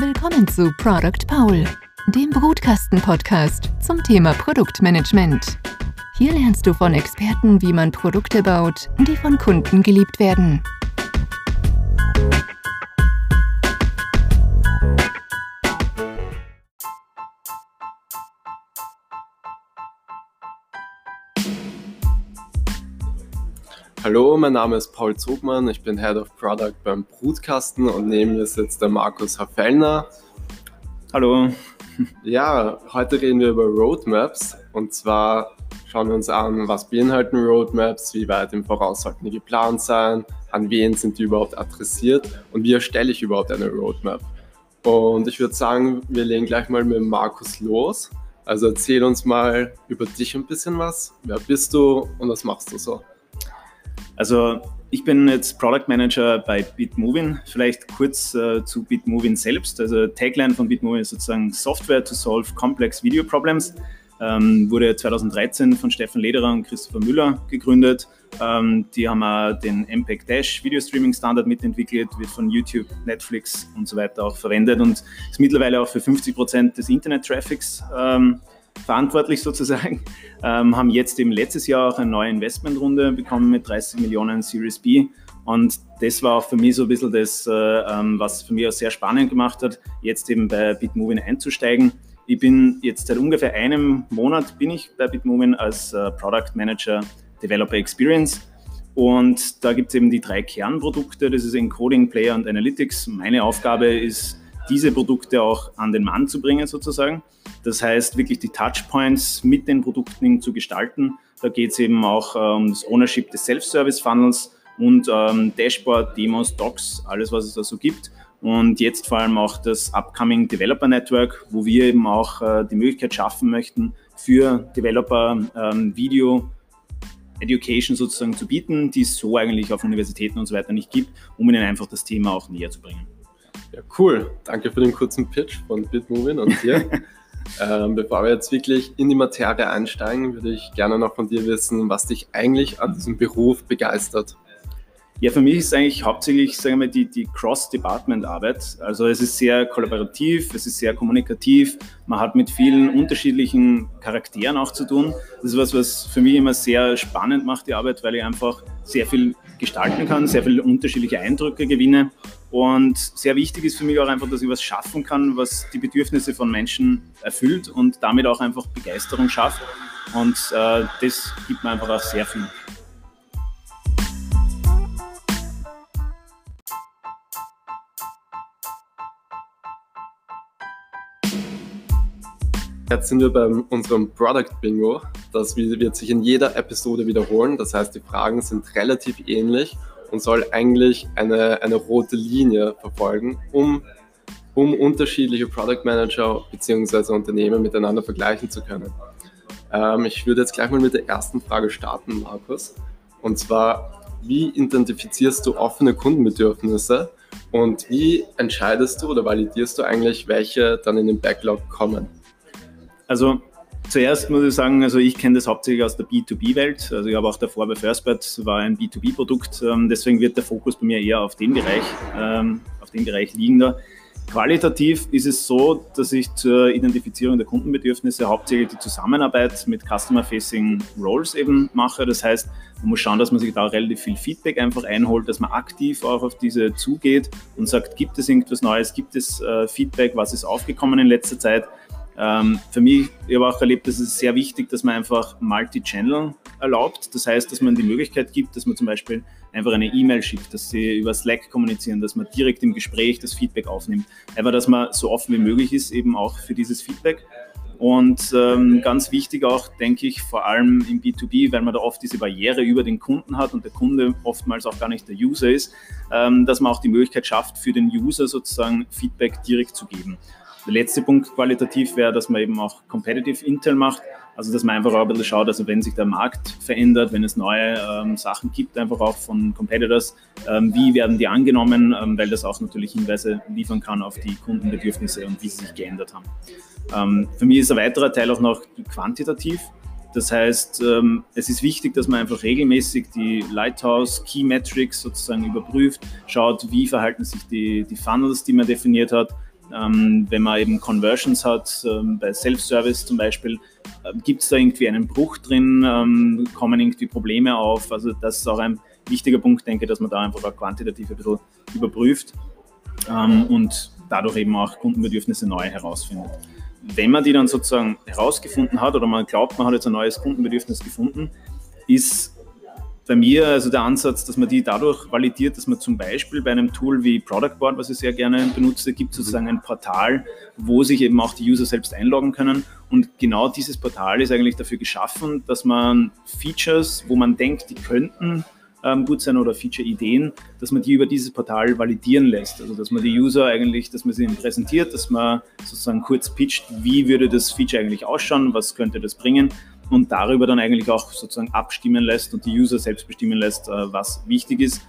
Willkommen zu Product Paul, dem Brutkasten-Podcast zum Thema Produktmanagement. Hier lernst du von Experten, wie man Produkte baut, die von Kunden geliebt werden. Hallo, mein Name ist Paul Zogmann, ich bin Head of Product beim Brutkasten und neben mir sitzt der Markus Hafellner. Hallo. Ja, heute reden wir über Roadmaps und zwar schauen wir uns an, was beinhalten Roadmaps, wie weit im Voraus sollten die geplant sein, an wen sind die überhaupt adressiert und wie erstelle ich überhaupt eine Roadmap. Und ich würde sagen, wir legen gleich mal mit Markus los. Also erzähl uns mal über dich ein bisschen was. Wer bist du und was machst du so? Also ich bin jetzt Product Manager bei Bitmovin. Vielleicht kurz äh, zu Bitmovin selbst. Also Tagline von Bitmovin ist sozusagen Software to solve complex video problems. Ähm, wurde 2013 von Stefan Lederer und Christopher Müller gegründet. Ähm, die haben auch den MPEG Dash Video Streaming Standard mitentwickelt, wird von YouTube, Netflix und so weiter auch verwendet und ist mittlerweile auch für 50 Prozent des Internet-Traffics ähm, verantwortlich sozusagen, ähm, haben jetzt eben letztes Jahr auch eine neue Investmentrunde bekommen mit 30 Millionen Series B. Und das war auch für mich so ein bisschen das, äh, ähm, was für mich auch sehr spannend gemacht hat, jetzt eben bei Bitmovin einzusteigen. Ich bin jetzt seit ungefähr einem Monat bin ich bei Bitmovin als äh, Product Manager Developer Experience. Und da gibt es eben die drei Kernprodukte, das ist Encoding, Player und Analytics. Meine Aufgabe ist, diese Produkte auch an den Mann zu bringen sozusagen. Das heißt, wirklich die Touchpoints mit den Produkten zu gestalten. Da geht es eben auch um das Ownership des Self-Service-Funnels und ähm, Dashboard, Demos, Docs, alles, was es da so gibt. Und jetzt vor allem auch das Upcoming Developer Network, wo wir eben auch äh, die Möglichkeit schaffen möchten, für Developer ähm, Video Education sozusagen zu bieten, die es so eigentlich auf Universitäten und so weiter nicht gibt, um ihnen einfach das Thema auch näher zu bringen. Ja, cool. Danke für den kurzen Pitch von Bitmovin und dir. ähm, bevor wir jetzt wirklich in die Materie einsteigen, würde ich gerne noch von dir wissen, was dich eigentlich an diesem Beruf begeistert. Ja, für mich ist eigentlich hauptsächlich, sagen wir, die, die Cross-Department-Arbeit. Also es ist sehr kollaborativ, es ist sehr kommunikativ, man hat mit vielen unterschiedlichen Charakteren auch zu tun. Das ist was, was für mich immer sehr spannend macht, die Arbeit, weil ich einfach sehr viel gestalten kann, sehr viele unterschiedliche Eindrücke gewinne. Und sehr wichtig ist für mich auch einfach, dass ich was schaffen kann, was die Bedürfnisse von Menschen erfüllt und damit auch einfach Begeisterung schafft. Und äh, das gibt mir einfach auch sehr viel. Jetzt sind wir bei unserem Product Bingo. Das wird sich in jeder Episode wiederholen. Das heißt, die Fragen sind relativ ähnlich und soll eigentlich eine, eine rote Linie verfolgen, um, um unterschiedliche Product Manager bzw. Unternehmen miteinander vergleichen zu können. Ähm, ich würde jetzt gleich mal mit der ersten Frage starten, Markus. Und zwar, wie identifizierst du offene Kundenbedürfnisse und wie entscheidest du oder validierst du eigentlich, welche dann in den Backlog kommen? Also zuerst muss ich sagen, also ich kenne das hauptsächlich aus der B2B-Welt. Also ich habe auch davor bei FirstBet war ein B2B-Produkt. Ähm, deswegen wird der Fokus bei mir eher auf den Bereich, ähm, auf den Bereich liegender. Qualitativ ist es so, dass ich zur Identifizierung der Kundenbedürfnisse hauptsächlich die Zusammenarbeit mit Customer-Facing Roles eben mache. Das heißt, man muss schauen, dass man sich da relativ viel Feedback einfach einholt, dass man aktiv auch auf diese zugeht und sagt, gibt es irgendwas Neues, gibt es äh, Feedback, was ist aufgekommen in letzter Zeit ähm, für mich, ich habe auch erlebt, dass es sehr wichtig, dass man einfach Multi-Channel erlaubt. Das heißt, dass man die Möglichkeit gibt, dass man zum Beispiel einfach eine E-Mail schickt, dass sie über Slack kommunizieren, dass man direkt im Gespräch das Feedback aufnimmt. Einfach, dass man so offen wie möglich ist, eben auch für dieses Feedback. Und ähm, ganz wichtig auch, denke ich, vor allem im B2B, weil man da oft diese Barriere über den Kunden hat und der Kunde oftmals auch gar nicht der User ist, ähm, dass man auch die Möglichkeit schafft, für den User sozusagen Feedback direkt zu geben. Der letzte Punkt qualitativ wäre, dass man eben auch Competitive Intel macht. Also dass man einfach auch ein bisschen schaut, also wenn sich der Markt verändert, wenn es neue ähm, Sachen gibt, einfach auch von Competitors, ähm, wie werden die angenommen, ähm, weil das auch natürlich Hinweise liefern kann auf die Kundenbedürfnisse und wie sie sich geändert haben. Ähm, für mich ist ein weiterer Teil auch noch quantitativ. Das heißt, ähm, es ist wichtig, dass man einfach regelmäßig die Lighthouse Key Metrics sozusagen überprüft, schaut, wie verhalten sich die, die Funnels, die man definiert hat, Ähm, wenn man eben Conversions hat, ähm, bei Self-Service zum Beispiel, äh, gibt es da irgendwie einen Bruch drin, ähm, kommen irgendwie Probleme auf. Also das ist auch ein wichtiger Punkt, denke ich, dass man da einfach auch quantitativ ein bisschen überprüft ähm, und dadurch eben auch Kundenbedürfnisse neu herausfindet. Wenn man die dann sozusagen herausgefunden hat oder man glaubt, man hat jetzt ein neues Kundenbedürfnis gefunden, ist bei mir also der Ansatz, dass man die dadurch validiert, dass man zum Beispiel bei einem Tool wie Product Board, was ich sehr gerne benutze, gibt sozusagen ein Portal, wo sich eben auch die User selbst einloggen können. Und genau dieses Portal ist eigentlich dafür geschaffen, dass man Features, wo man denkt, die könnten ähm, gut sein oder Feature-Ideen, dass man die über dieses Portal validieren lässt. Also dass man die User eigentlich, dass man sie ihnen präsentiert, dass man sozusagen kurz pitcht, wie würde das Feature eigentlich ausschauen, was könnte das bringen und darüber dann eigentlich auch sozusagen abstimmen lässt und die User selbst bestimmen lässt, äh, was wichtig ist.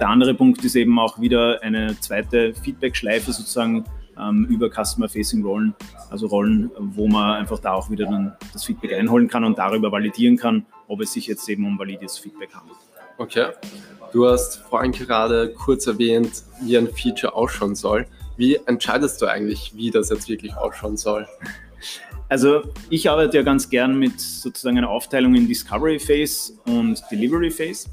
Der andere Punkt ist eben auch wieder eine zweite Feedback-Schleife sozusagen ähm, über Customer-Facing-Rollen, also Rollen, wo man einfach da auch wieder dann das Feedback einholen kann und darüber validieren kann, ob es sich jetzt eben um valides Feedback handelt. Okay. Du hast vorhin gerade kurz erwähnt, wie ein Feature ausschauen soll. Wie entscheidest du eigentlich, wie das jetzt wirklich ausschauen soll? Also ich arbeite ja ganz gern mit sozusagen einer Aufteilung in Discovery Phase und Delivery Phase.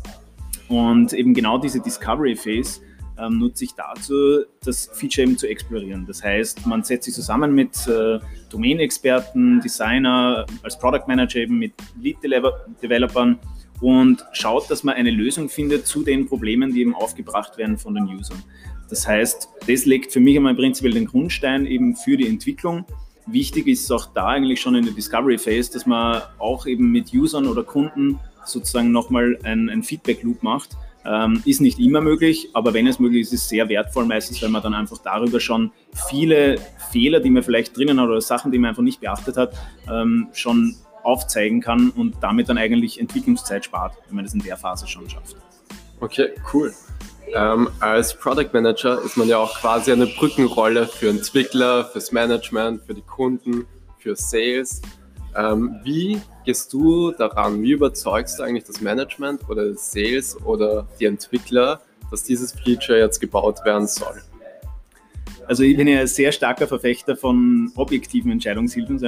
Und eben genau diese Discovery Phase ähm, nutze ich dazu, das Feature eben zu explorieren. Das heißt, man setzt sich zusammen mit äh, Domain-Experten, Designer, als Product Manager eben mit Lead-Developern und schaut, dass man eine Lösung findet zu den Problemen, die eben aufgebracht werden von den Usern. Das heißt, das legt für mich einmal prinzipiell den Grundstein eben für die Entwicklung Wichtig ist auch da eigentlich schon in der Discovery Phase, dass man auch eben mit Usern oder Kunden sozusagen nochmal ein, ein Feedback-Loop macht. Ähm, ist nicht immer möglich, aber wenn es möglich ist, ist es sehr wertvoll meistens, weil man dann einfach darüber schon viele Fehler, die man vielleicht drinnen hat oder Sachen, die man einfach nicht beachtet hat, ähm, schon aufzeigen kann und damit dann eigentlich Entwicklungszeit spart, wenn man das in der Phase schon schafft. Okay, cool. Ähm, als Product Manager ist man ja auch quasi eine Brückenrolle für Entwickler, fürs Management, für die Kunden, für Sales. Ähm, wie gehst du daran? Wie überzeugst du eigentlich das Management oder Sales oder die Entwickler, dass dieses Feature jetzt gebaut werden soll? Also ich bin ja ein sehr starker Verfechter von objektiven Entscheidungshilfen.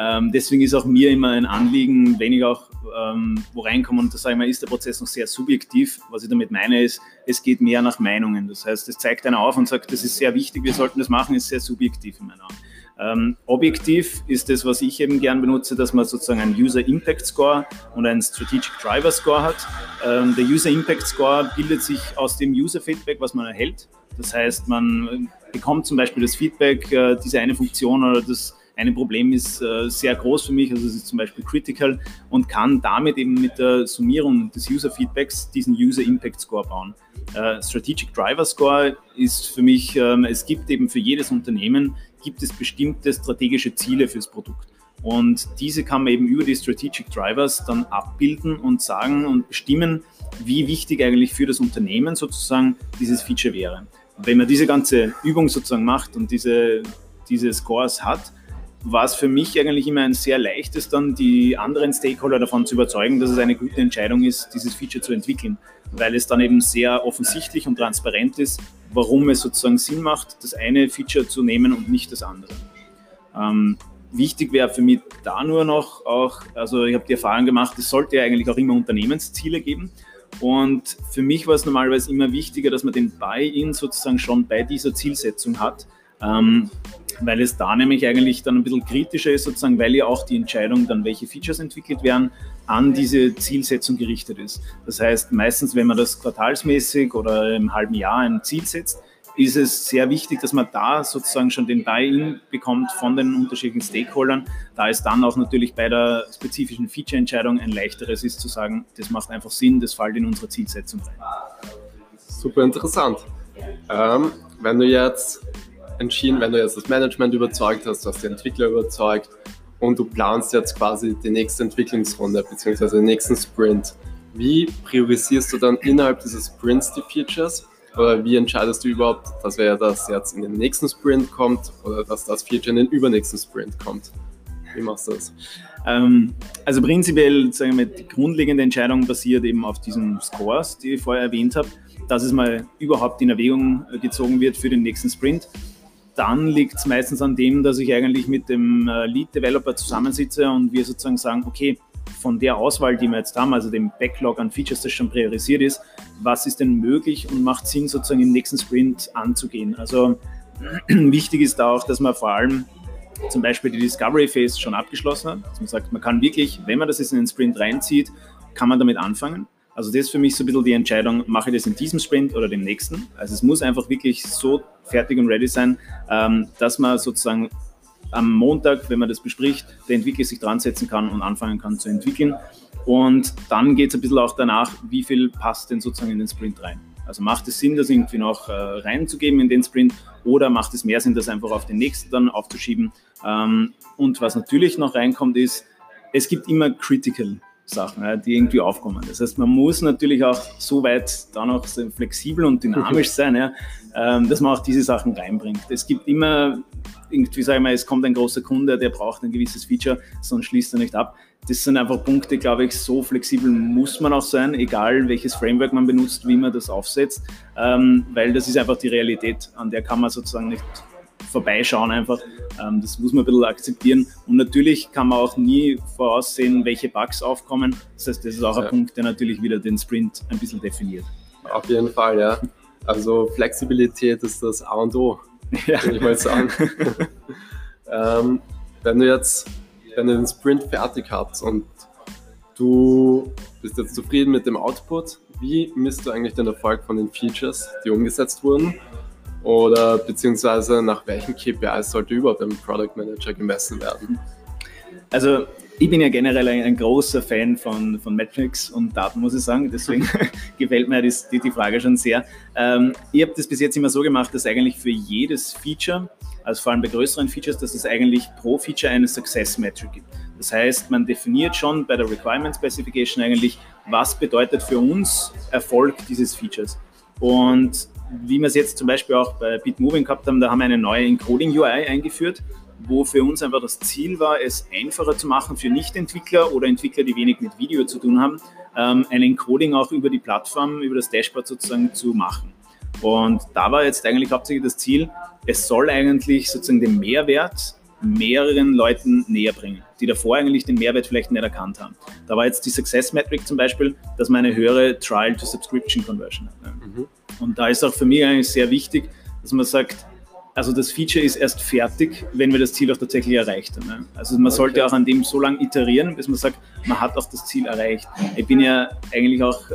Ähm, deswegen ist auch mir immer ein Anliegen, wenn ich auch ähm, wo reinkomme und da sage ich mal, ist der Prozess noch sehr subjektiv. Was ich damit meine ist, es geht mehr nach Meinungen. Das heißt, es zeigt einer auf und sagt, das ist sehr wichtig, wir sollten das machen, ist sehr subjektiv in meinen Augen. Ähm, objektiv ist das, was ich eben gern benutze, dass man sozusagen einen User Impact Score und einen Strategic Driver Score hat. Ähm, der User Impact Score bildet sich aus dem User Feedback, was man erhält. Das heißt, man bekommt zum Beispiel das Feedback, äh, diese eine Funktion oder das ein Problem ist äh, sehr groß für mich, also es ist zum Beispiel critical und kann damit eben mit der Summierung des User Feedbacks diesen User Impact Score bauen. Äh, Strategic Driver Score ist für mich, ähm, es gibt eben für jedes Unternehmen gibt es bestimmte strategische Ziele fürs Produkt. Und diese kann man eben über die Strategic Drivers dann abbilden und sagen und bestimmen, wie wichtig eigentlich für das Unternehmen sozusagen dieses Feature wäre. wenn man diese ganze Übung sozusagen macht und diese, diese Scores hat, war es für mich eigentlich immer ein sehr leichtes, dann die anderen Stakeholder davon zu überzeugen, dass es eine gute Entscheidung ist, dieses Feature zu entwickeln, weil es dann eben sehr offensichtlich und transparent ist, warum es sozusagen Sinn macht, das eine Feature zu nehmen und nicht das andere. Ähm, wichtig wäre für mich da nur noch auch, also ich habe die Erfahrung gemacht, es sollte ja eigentlich auch immer Unternehmensziele geben. Und für mich war es normalerweise immer wichtiger, dass man den Buy-in sozusagen schon bei dieser Zielsetzung hat, ähm, weil es da nämlich eigentlich dann ein bisschen kritischer ist, sozusagen, weil ja auch die Entscheidung dann, welche Features entwickelt werden, an diese Zielsetzung gerichtet ist. Das heißt, meistens, wenn man das quartalsmäßig oder im halben Jahr ein Ziel setzt, ist es sehr wichtig, dass man da sozusagen schon den Buy-in bekommt von den unterschiedlichen Stakeholdern, da es dann auch natürlich bei der spezifischen Feature-Entscheidung ein leichteres ist zu sagen, das macht einfach Sinn, das fällt in unsere Zielsetzung rein. Super interessant. Ähm, wenn du jetzt entschieden, wenn du jetzt das Management überzeugt hast, du hast die Entwickler überzeugt und du planst jetzt quasi die nächste Entwicklungsrunde bzw. den nächsten Sprint. Wie priorisierst du dann innerhalb dieses Sprints die Features? Oder wie entscheidest du überhaupt, dass wer das jetzt in den nächsten Sprint kommt oder dass das Feature in den übernächsten Sprint kommt? Wie machst du das? Ähm, also prinzipiell, sagen wir, die grundlegende Entscheidung basiert eben auf diesen Scores, die ich vorher erwähnt habe, dass es mal überhaupt in Erwägung gezogen wird für den nächsten Sprint dann liegt es meistens an dem, dass ich eigentlich mit dem äh, Lead-Developer zusammensitze und wir sozusagen sagen, okay, von der Auswahl, die wir jetzt haben, also dem Backlog an Features, das schon priorisiert ist, was ist denn möglich und macht Sinn, sozusagen im nächsten Sprint anzugehen. Also wichtig ist da auch, dass man vor allem zum Beispiel die Discovery Phase schon abgeschlossen hat. Dass man sagt, man kann wirklich, wenn man das jetzt in den Sprint reinzieht, kann man damit anfangen. Also das ist für mich so ein bisschen die Entscheidung, mache ich das in diesem Sprint oder dem nächsten. Also es muss einfach wirklich so fertig und ready sein, ähm, dass man sozusagen am Montag, wenn man das bespricht, der Entwickler sich dran setzen kann und anfangen kann zu entwickeln. Und dann geht es ein bisschen auch danach, wie viel passt denn sozusagen in den Sprint rein. Also macht es Sinn, das irgendwie noch äh, reinzugeben in den Sprint oder macht es mehr Sinn, das einfach auf den nächsten dann aufzuschieben? Ähm, und was natürlich noch reinkommt, ist, es gibt immer Critical Sachen, ja, die irgendwie aufkommen. Das heißt, man muss natürlich auch so weit dann auch so flexibel und dynamisch sein, ja, ähm, dass man auch diese Sachen reinbringt. Es gibt immer irgendwie, sage ich mal, es kommt ein großer Kunde, der braucht ein gewisses Feature, sonst schließt er nicht ab. Das sind einfach Punkte, glaube ich, so flexibel muss man auch sein, egal welches Framework man benutzt, wie man das aufsetzt, ähm, weil das ist einfach die Realität, an der kann man sozusagen nicht vorbeischauen einfach. Ähm, das muss man ein bisschen akzeptieren. Und natürlich kann man auch nie voraussehen, welche Bugs aufkommen. Das heißt, das ist auch ein Punkt, der natürlich wieder den Sprint ein bisschen definiert. Auf jeden Fall, ja. Also Flexibilität ist das A und O, ja. würde ich mal sagen. ähm, wenn du jetzt, wenn du den Sprint fertig hast und du bist jetzt zufrieden mit dem Output, wie misst du eigentlich den Erfolg von den Features, die umgesetzt wurden? Oder beziehungsweise nach welchen KPIs sollte überhaupt ein Product Manager gemessen werden? Also ich bin ja generell ein, ein, großer Fan von, von Metrics und Daten, muss ich sagen. Deswegen gefällt mir die, die, Frage schon sehr. Ähm, ich habe das bis jetzt immer so gemacht, dass eigentlich für jedes Feature, also vor allem bei größeren Features, dass es eigentlich pro Feature eine Success Metric gibt. Das heißt, man definiert schon bei der Requirement Specification eigentlich, was bedeutet für uns Erfolg dieses Features. Und wie wir es jetzt zum Beispiel auch bei Bitmoving gehabt haben, da haben wir eine neue Encoding UI eingeführt, wo für uns einfach das Ziel war, es einfacher zu machen für Nicht-Entwickler oder Entwickler, die wenig mit Video zu tun haben, ähm, ein Encoding auch über die Plattform, über das Dashboard sozusagen zu machen. Und da war jetzt eigentlich hauptsächlich das Ziel, es soll eigentlich sozusagen den Mehrwert mehreren Leuten näher bringen, die davor eigentlich den Mehrwert vielleicht nicht erkannt haben. Da war jetzt die Success Metric zum Beispiel, dass man eine höhere Trial-to-Subscription-Conversion hat. Mhm. Und da ist auch für mich eigentlich sehr wichtig, dass man sagt, also das Feature ist erst fertig, wenn wir das Ziel auch tatsächlich erreicht haben. Also man okay. sollte auch an dem so lange iterieren, bis man sagt, man hat auch das Ziel erreicht. Ich bin ja eigentlich auch äh,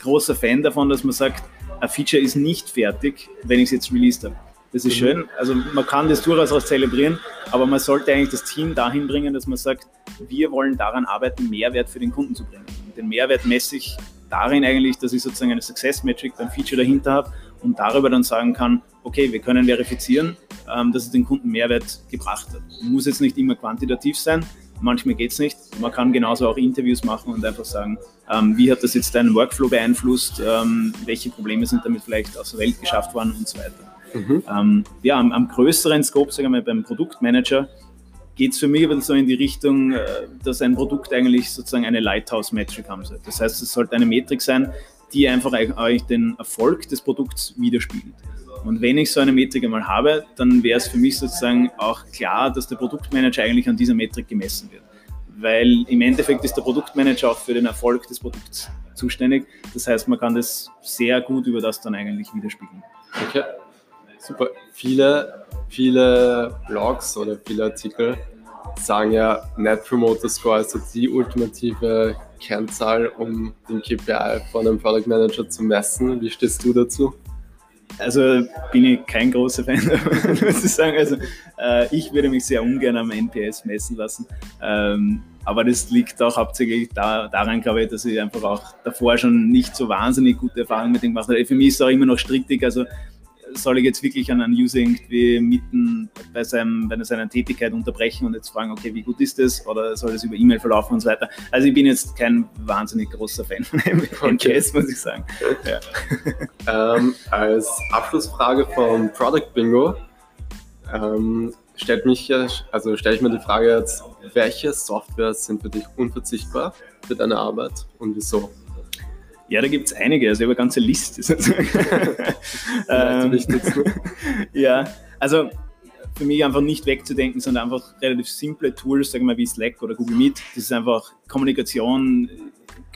großer Fan davon, dass man sagt, ein Feature ist nicht fertig, wenn ich es jetzt released habe. Das ist mhm. schön. Also man kann das durchaus auch zelebrieren, aber man sollte eigentlich das Team dahin bringen, dass man sagt, wir wollen daran arbeiten, Mehrwert für den Kunden zu bringen. Und den Mehrwert messe ich darin eigentlich, dass ich sozusagen eine Success Metric, ein Feature dahinter habe und darüber dann sagen kann, okay, wir können verifizieren, ähm, dass es den Kunden Mehrwert gebracht hat. Muss jetzt nicht immer quantitativ sein, manchmal geht es nicht. Man kann genauso auch Interviews machen und einfach sagen, ähm, wie hat das jetzt deinen Workflow beeinflusst, ähm, welche Probleme sind damit vielleicht aus der Welt geschafft worden und so weiter. Mhm. Ja, am, am, größeren Scope, sagen wir mal beim Produktmanager, geht es für mich bisschen so in die Richtung, äh, dass ein Produkt eigentlich sozusagen eine Lighthouse-Metric haben sollte. Das heißt, es sollte eine Metrik sein, die einfach eigentlich den Erfolg des Produkts widerspiegelt. Und wenn ich so eine Metrik einmal habe, dann wäre es für mich sozusagen auch klar, dass der Produktmanager eigentlich an dieser Metrik gemessen wird. Weil im Endeffekt ist der Produktmanager auch für den Erfolg des Produkts zuständig. Das heißt, man kann das sehr gut über das dann eigentlich widerspiegeln. Okay, super. Viele, viele Blogs oder viele Artikel sagen ja, Net Promoter Score ist so die ultimative Kennzahl, um den KPI von einem Product Manager zu messen. Wie stehst du dazu? Also bin ich kein großer Fan muss ich sagen. Also äh, ich würde mich sehr ungern am NPS messen lassen. Ähm, aber das liegt auch hauptsächlich da, daran, glaube ich, dass ich einfach auch davor schon nicht so wahnsinnig gute Erfahrungen mit dem gemacht habe. Für mich ist es auch immer noch strittig. Also soll ich jetzt wirklich an einen User irgendwie mitten bei, seinem, bei seiner Tätigkeit unterbrechen und jetzt fragen, okay, wie gut ist das? Oder soll das über E-Mail verlaufen und so weiter? Also ich bin jetzt kein wahnsinnig großer Fan von MKS, okay. muss ich sagen. Ja. Ähm, als Abschlussfrage vom Product Bingo ähm, stellt mich, also stelle ich mir die Frage jetzt, welche Softwares sind für dich unverzichtbar für deine Arbeit und wieso? Ja, da gibt es einige, also ich habe eine ganze Liste sozusagen. ähm, ja, Also für mich einfach nicht wegzudenken, sondern einfach relativ simple Tools, sagen wir wie Slack oder Google Meet. Das ist einfach Kommunikation,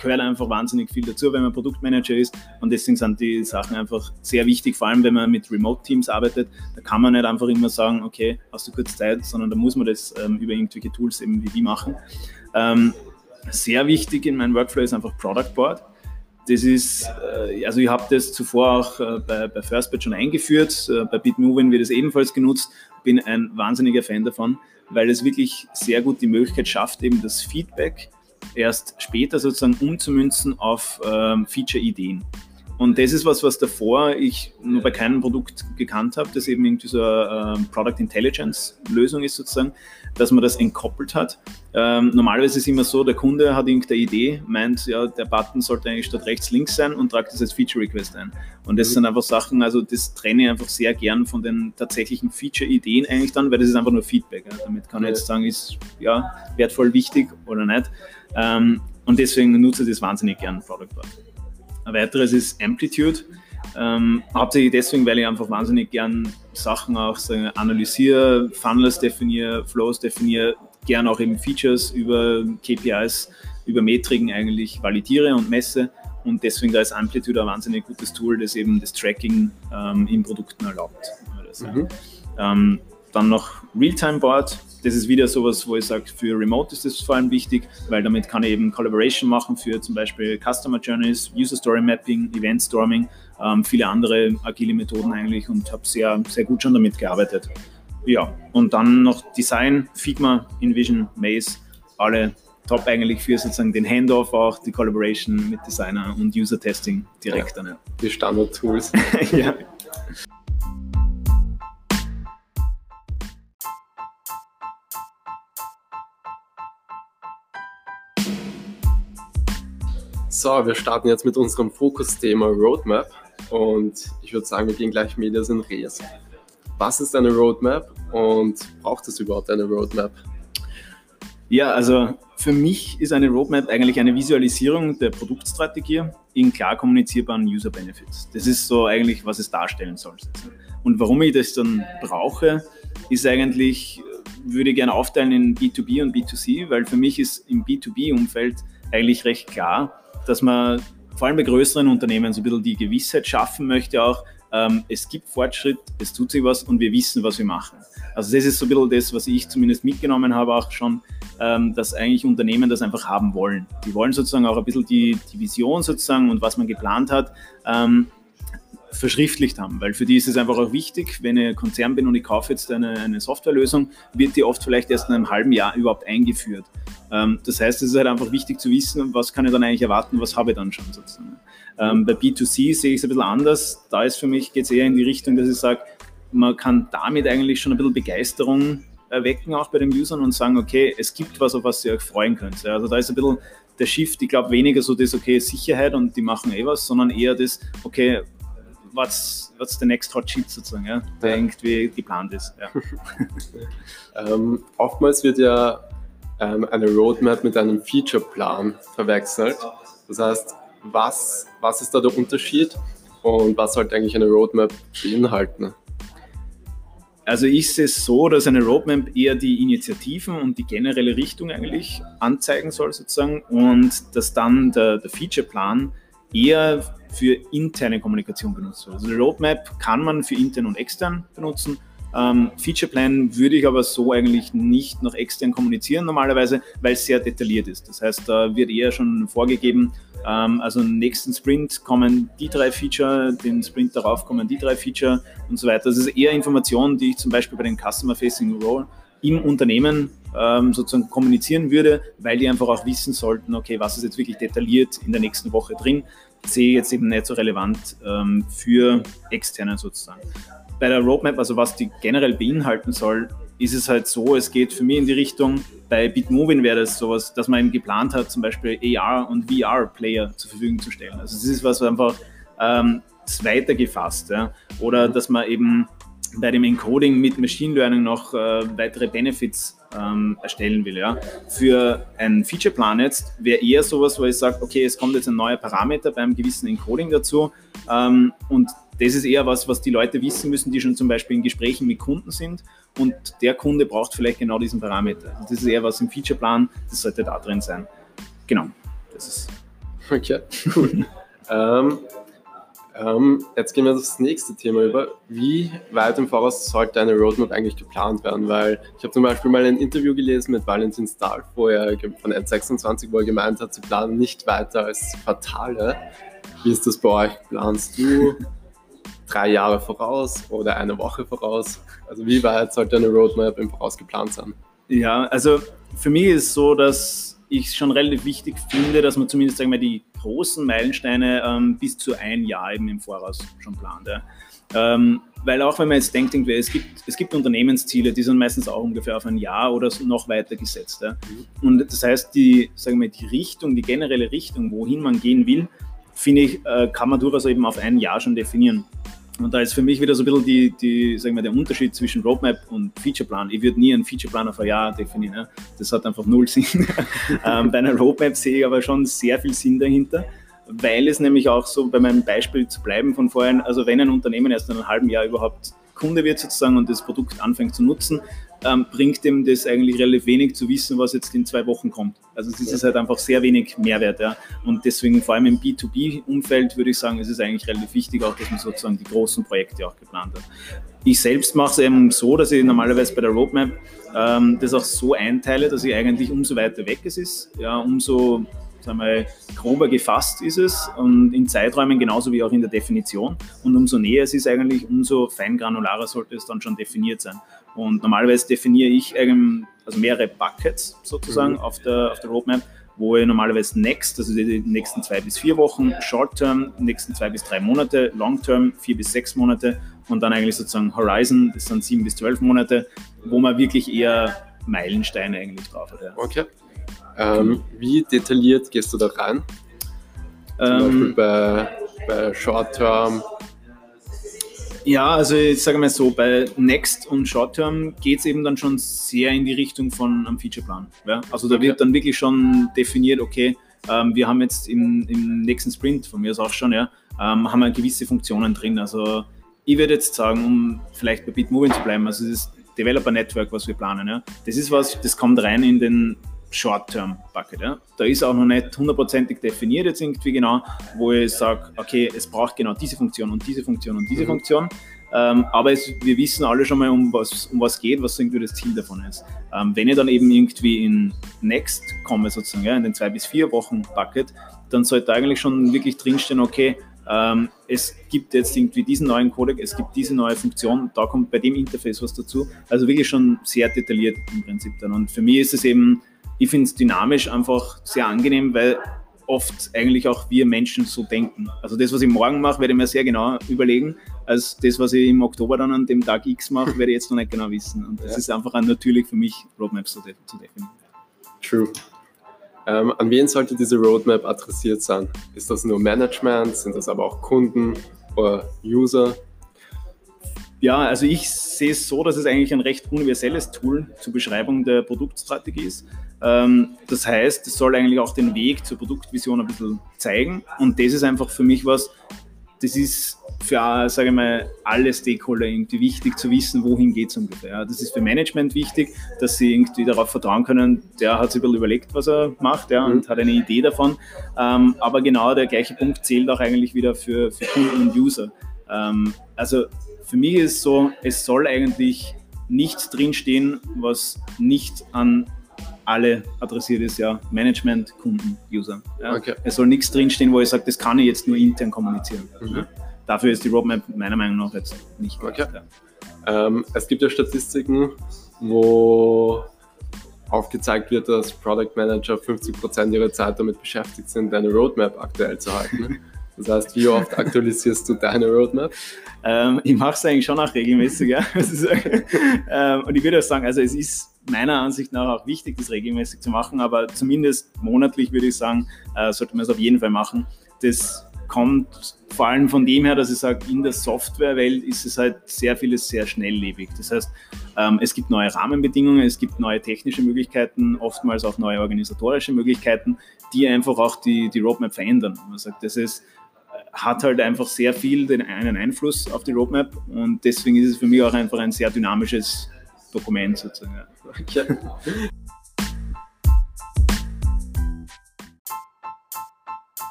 gehört einfach wahnsinnig viel dazu, wenn man Produktmanager ist. Und deswegen sind die Sachen einfach sehr wichtig, vor allem wenn man mit Remote-Teams arbeitet. Da kann man nicht einfach immer sagen, okay, hast du kurz Zeit, sondern da muss man das ähm, über irgendwelche Tools eben wie die machen. Ähm, sehr wichtig in meinem Workflow ist einfach Product Board. Das ist, äh, also ich habe das zuvor auch äh, bei, bei FirstBet schon eingeführt, äh, bei BitMovin wird es ebenfalls genutzt, bin ein wahnsinniger Fan davon, weil es wirklich sehr gut die Möglichkeit schafft, eben das Feedback erst später sozusagen umzumünzen auf ähm, Feature-Ideen. Und das ist was, was davor ich nur bei keinem Produkt gekannt habe, das eben irgendwie so eine ähm, Product Intelligence Lösung ist sozusagen, dass man das entkoppelt hat. Ähm, normalerweise ist es immer so, der Kunde hat irgendeine Idee, meint, ja, der Button sollte eigentlich statt rechts links sein und tragt das als Feature Request ein. Und das mhm. sind einfach Sachen, also das trenne ich einfach sehr gern von den tatsächlichen Feature-Ideen eigentlich dann, weil das ist einfach nur Feedback. Ja. Damit kann ich jetzt sagen, ist ja wertvoll, wichtig oder nicht. Ähm, und deswegen nutze ich das wahnsinnig gern, Product Board. Ein weiteres ist Amplitude. Ähm, hauptsächlich deswegen, weil ich einfach wahnsinnig gern Sachen auch sagen, analysiere, Funnels definiere, Flows definiere, gern auch eben Features über KPIs, über Metriken eigentlich validiere und messe. Und deswegen da ist Amplitude ein wahnsinnig gutes Tool, das eben das Tracking ähm, in Produkten erlaubt. Mhm. Ähm, dann noch Realtime Board. Das ist wieder sowas, wo ich sage, für Remote ist das vor allem wichtig, weil damit kann ich eben Collaboration machen für zum Beispiel Customer Journeys, User Story Mapping, Event Storming, ähm, viele andere agile Methoden eigentlich und habe sehr, sehr gut schon damit gearbeitet. Ja, und dann noch Design, Figma, InVision, Maze, alle top eigentlich für sozusagen den Handoff auch, die Collaboration mit Designer und User Testing direkt ja, dann. Ja. Die Standard-Tools. ja. So, wir starten jetzt mit unserem Fokusthema Roadmap und ich würde sagen, wir gehen gleich Medias in Res. Was ist eine Roadmap und braucht es überhaupt eine Roadmap? Ja, also für mich ist eine Roadmap eigentlich eine Visualisierung der Produktstrategie in klar kommunizierbaren User Benefits. Das ist so eigentlich, was es darstellen soll. Und warum ich das dann brauche, ist eigentlich, würde ich gerne aufteilen in B2B und B2C, weil für mich ist im B2B-Umfeld eigentlich recht klar, dass man vor allem bei größeren Unternehmen so ein bisschen die Gewissheit schaffen möchte auch, ähm, es gibt Fortschritt, es tut sich was und wir wissen, was wir machen. Also das ist so ein bisschen das, was ich zumindest mitgenommen habe auch schon, ähm, dass eigentlich Unternehmen das einfach haben wollen. Die wollen sozusagen auch ein bisschen die, die Vision sozusagen und was man geplant hat, ähm, verschriftlicht haben, weil für die ist es einfach auch wichtig, wenn ich Konzern bin und ich kaufe jetzt eine, eine Softwarelösung, wird die oft vielleicht erst in einem halben Jahr überhaupt eingeführt. Ähm, das heißt, es ist halt einfach wichtig zu wissen, was kann ich dann eigentlich erwarten, was habe ich dann schon sozusagen. Ähm, bei B2C sehe ich es ein bisschen anders. Da ist für mich, geht es eher in die Richtung, dass ich sage, man kann damit eigentlich schon ein bisschen Begeisterung erwecken, auch bei den Usern und sagen, okay, es gibt was, auf was ihr euch freuen könnt. Also da ist ein bisschen der Shift, ich glaube weniger so das, okay, Sicherheit und die machen eh was, sondern eher das, okay, what's, what's the next hot shit sozusagen, ja, der ja. irgendwie geplant ist. Ja. ähm, oftmals wird ja ähm, eine Roadmap mit einem Featureplan verwechselt. Das heißt, was, was ist da der Unterschied und was sollte eigentlich eine Roadmap beinhalten? Also ich sehe es so, dass eine Roadmap eher die Initiativen und die generelle Richtung eigentlich anzeigen soll sozusagen und dass dann der, der Featureplan eher für interne Kommunikation benutzt wird. Also die Roadmap kann man für intern und extern benutzen. Ähm, Featureplan würde ich aber so eigentlich nicht nach extern kommunizieren normalerweise, weil es sehr detailliert ist. Das heißt, da wird eher schon vorgegeben, ähm, also im nächsten Sprint kommen die drei Feature, den Sprint darauf kommen die drei Feature und so weiter. Das ist eher Information, die ich zum Beispiel bei den Customer Facing Role im Unternehmen ähm, sozusagen kommunizieren würde, weil die einfach auch wissen sollten, okay, was ist jetzt wirklich detailliert in der nächsten Woche drin, sehe ich jetzt eben nicht so relevant ähm, für externe sozusagen. Bei der Roadmap, also was die generell beinhalten soll, ist es halt so, es geht für mich in die Richtung, bei Bitmovin wäre das sowas, dass man eben geplant hat, zum Beispiel AR und VR-Player zur Verfügung zu stellen. Also das ist was einfach ähm, weitergefasst. Ja? Oder dass man eben bei dem Encoding mit Machine Learning noch äh, weitere Benefits ähm, erstellen will. Ja. Für einen Featureplan jetzt wäre eher sowas, wo ich sage, okay, es kommt jetzt ein neuer Parameter beim gewissen Encoding dazu ähm, und das ist eher was, was die Leute wissen müssen, die schon zum Beispiel in Gesprächen mit Kunden sind und der Kunde braucht vielleicht genau diesen Parameter. Also das ist eher was im Featureplan, das sollte da drin sein. Genau, das ist. Okay, cool. ähm, ähm, jetzt gehen wir das nächste Thema über. Wie weit im Voraus sollte eine Roadmap eigentlich geplant werden? Weil ich habe zum Beispiel mal ein Interview gelesen mit Valentin Stahl, wo er von N26, wo er gemeint hat, sie planen nicht weiter als Quartale. Wie ist das bei euch? Planst du drei Jahre voraus oder eine Woche voraus? Also wie weit sollte eine Roadmap im Voraus geplant sein? Ja, also für mich ist es so, dass ich es schon relativ wichtig finde, dass man zumindest sagen wir, die großen Meilensteine ähm, bis zu ein Jahr eben im Voraus schon plant. Ja. Ähm, weil auch wenn man jetzt denkt, es gibt, es gibt Unternehmensziele, die sind meistens auch ungefähr auf ein Jahr oder noch weiter gesetzt. Ja. Und das heißt, die, sagen wir, die Richtung, die generelle Richtung, wohin man gehen will, finde ich, äh, kann man durchaus eben auf ein Jahr schon definieren. Und da ist für mich wieder so ein bisschen die, die, sagen wir, der Unterschied zwischen Roadmap und Featureplan. Ich würde nie einen Featureplan auf ein Jahr definieren. Ja. Das hat einfach null Sinn. ähm, bei einer Roadmap sehe ich aber schon sehr viel Sinn dahinter, weil es nämlich auch so, bei meinem Beispiel zu bleiben von vorhin, also wenn ein Unternehmen erst in einem halben Jahr überhaupt Kunde wird sozusagen und das Produkt anfängt zu nutzen, ähm, bringt dem das eigentlich relativ wenig zu wissen, was jetzt in zwei Wochen kommt. Also es ist halt einfach sehr wenig Mehrwert. Ja. Und deswegen vor allem im B2B-Umfeld würde ich sagen, ist es eigentlich relativ wichtig auch, dass man sozusagen die großen Projekte auch geplant hat. Ich selbst mache es eben so, dass ich normalerweise bei der Roadmap ähm, das auch so einteile, dass ich eigentlich umso weiter weg es ist, ja, umso sagen wir, grober gefasst ist es und in Zeiträumen genauso wie auch in der Definition. Und umso näher es ist eigentlich, umso feingranularer sollte es dann schon definiert sein. Und normalerweise definiere ich also mehrere Buckets sozusagen mhm. auf, der, auf der Roadmap, wo ich normalerweise Next, also die nächsten zwei bis vier Wochen, Short-Term, nächsten zwei bis drei Monate, Long-Term, vier bis sechs Monate und dann eigentlich sozusagen Horizon, das sind sieben bis zwölf Monate, wo man wirklich eher Meilensteine eigentlich drauf hat. Ja. Okay. Ähm, wie detailliert gehst du da rein? Zum ähm, Beispiel bei, bei Short-Term, ja, also ich sage mal so, bei Next und Short Term geht es eben dann schon sehr in die Richtung von einem Featureplan. Ja? Also da wird dann wirklich schon definiert, okay, ähm, wir haben jetzt im, im, nächsten Sprint, von mir aus auch schon, ja, ähm, haben wir gewisse Funktionen drin. Also ich würde jetzt sagen, um vielleicht bei Bitmoving zu bleiben, also das Developer Network, was wir planen, ja, das ist was, das kommt rein in den Short-Term-Bucket. Ja. Da ist auch noch nicht hundertprozentig definiert jetzt irgendwie genau, wo ich sage, okay, es braucht genau diese Funktion und diese Funktion und diese mhm. Funktion. Ähm, aber es, wir wissen alle schon mal, um was, um was geht, was irgendwie das Ziel davon ist. Ähm, wenn ich dann eben irgendwie in Next komme, sozusagen, ja, in den zwei bis vier Wochen Bucket, dann sollte eigentlich schon wirklich drinstehen, okay, ähm, es gibt jetzt irgendwie diesen neuen Codec, es gibt diese neue Funktion, da kommt bei dem Interface was dazu. Also wirklich schon sehr detailliert im Prinzip dann. Und für mich ist es eben ich finde es dynamisch einfach sehr angenehm, weil oft eigentlich auch wir Menschen so denken. Also das, was ich morgen mache, werde ich mir sehr genau überlegen, als das, was ich im Oktober dann an dem Tag X mache, werde ich jetzt noch nicht genau wissen. Und das ja. ist einfach natürlich für mich, Roadmaps zu, zu definieren. True. Ähm, an wen sollte diese Roadmap adressiert sein? Ist das nur Management? Sind das aber auch Kunden oder User? Ja, also ich sehe es so, dass es eigentlich ein recht universelles Tool zur Beschreibung der Produktstrategie ist. Ähm, das heißt, es soll eigentlich auch den Weg zur Produktvision ein bisschen zeigen. Und das ist einfach für mich was, das ist für, sage ich mal, alle Stakeholder irgendwie wichtig zu wissen, wohin geht es ungefähr. Das ist für Management wichtig, dass sie irgendwie darauf vertrauen können, der hat sich ein bisschen überlegt, was er macht ja, und mhm. hat eine Idee davon. Ähm, aber genau der gleiche Punkt zählt auch eigentlich wieder für, für Kunden und User. Ähm, also für mich ist es so, es soll eigentlich nichts drinstehen, was nicht an alle adressiert ist, ja, Management, Kunden, User. Ja. Okay. Es soll nichts drinstehen, wo ich sage, das kann ich jetzt nur intern kommunizieren. Mhm. Dafür ist die Roadmap meiner Meinung nach jetzt nicht gut. Okay. Ja. Ähm, es gibt ja Statistiken, wo aufgezeigt wird, dass Product Manager 50% ihrer Zeit damit beschäftigt sind, eine Roadmap aktuell zu halten. Das heißt, wie oft aktualisierst du deine Roadmap? Ähm, ich mache es eigentlich schon auch regelmäßig. Ja. ähm, und ich würde auch sagen, also es ist meiner Ansicht nach auch wichtig, das regelmäßig zu machen, aber zumindest monatlich würde ich sagen, äh, sollte man es auf jeden Fall machen. Das kommt vor allem von dem her, dass ich sage, in der Softwarewelt ist es halt sehr vieles sehr schnelllebig. Das heißt, ähm, es gibt neue Rahmenbedingungen, es gibt neue technische Möglichkeiten, oftmals auch neue organisatorische Möglichkeiten, die einfach auch die, die Roadmap verändern. Man sagt, das ist hat halt einfach sehr viel den, einen Einfluss auf die Roadmap und deswegen ist es für mich auch einfach ein sehr dynamisches Dokument sozusagen. Okay.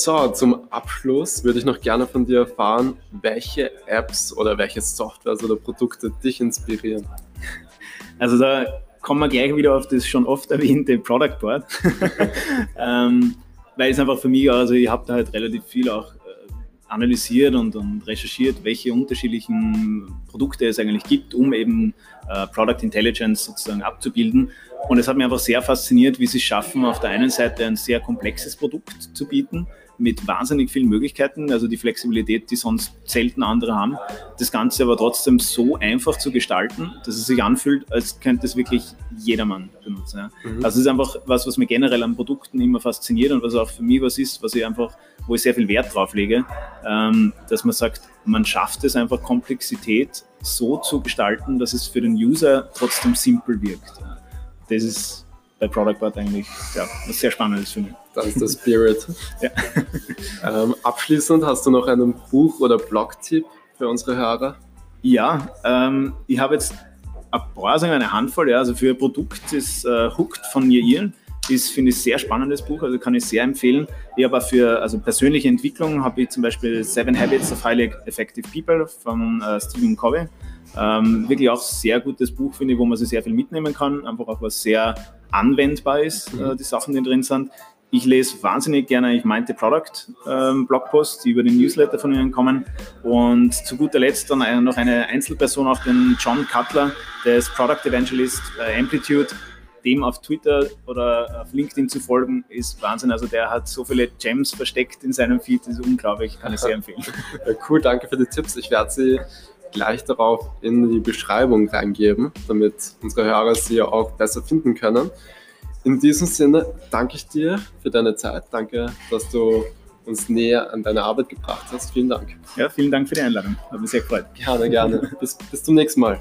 So, zum Abschluss würde ich noch gerne von dir erfahren, welche Apps oder welche Softwares oder Produkte dich inspirieren. Also da kommen wir gleich wieder auf das schon oft erwähnte Product Board, ähm, weil es einfach für mich, also ich habe da halt relativ viel auch analysiert und, und, recherchiert, welche unterschiedlichen Produkte es eigentlich gibt, um eben äh, Product Intelligence sozusagen abzubilden. Und es hat mich einfach sehr fasziniert, wie sie es schaffen, auf der einen Seite ein sehr komplexes Produkt zu bieten, mit wahnsinnig vielen Möglichkeiten, also die Flexibilität, die sonst selten andere haben. Das Ganze aber trotzdem so einfach zu gestalten, dass es sich anfühlt, als könnte es wirklich jedermann benutzen. Ja. Mhm. Also es ist einfach was, was mir generell an Produkten immer fasziniert und was auch für mich was ist, was ich einfach, wo ich sehr viel Wert drauf lege, ähm, dass man sagt, man schafft es einfach Komplexität so zu gestalten, dass es für den User trotzdem simpel wirkt. Das ist bei Product Board eigentlich ja, was sehr Spannendes für mich. Das ist der Spirit. ja. ähm, abschließend hast du noch einen Buch- oder Blog-Tipp für unsere Hörer? Ja, ähm, ich habe jetzt ein paar, sagen eine Handvoll. Ja. Also für ein Produkt ist äh, Hooked von mir Ian. Das finde ich sehr spannendes Buch, also kann ich sehr empfehlen. Ich habe für also persönliche Entwicklung habe ich zum Beispiel Seven Habits of Highly Effective People von äh, Stephen Covey. Ähm, wirklich auch sehr gutes Buch, finde ich, wo man sich sehr viel mitnehmen kann. Einfach auch was sehr anwendbar ist, mhm. äh, die Sachen, die drin sind. Ich lese wahnsinnig gerne, ich meinte Product ähm, Blogposts, die über den Newsletter von Ihnen kommen. Und zu guter Letzt dann noch eine Einzelperson, auch den John Cutler, der ist Product Evangelist äh, Amplitude. Dem auf Twitter oder auf LinkedIn zu folgen, ist Wahnsinn. Also der hat so viele Gems versteckt in seinem Feed, das ist unglaublich, kann ich sehr empfehlen. Cool, danke für die Tipps. Ich werde sie gleich darauf in die Beschreibung reingeben, damit unsere Hörer sie auch besser finden können. In diesem Sinne danke ich dir für deine Zeit. Danke, dass du uns näher an deine Arbeit gebracht hast. Vielen Dank. Ja, vielen Dank für die Einladung. Hat mich sehr gefreut. Gerne, gerne. bis, bis zum nächsten Mal.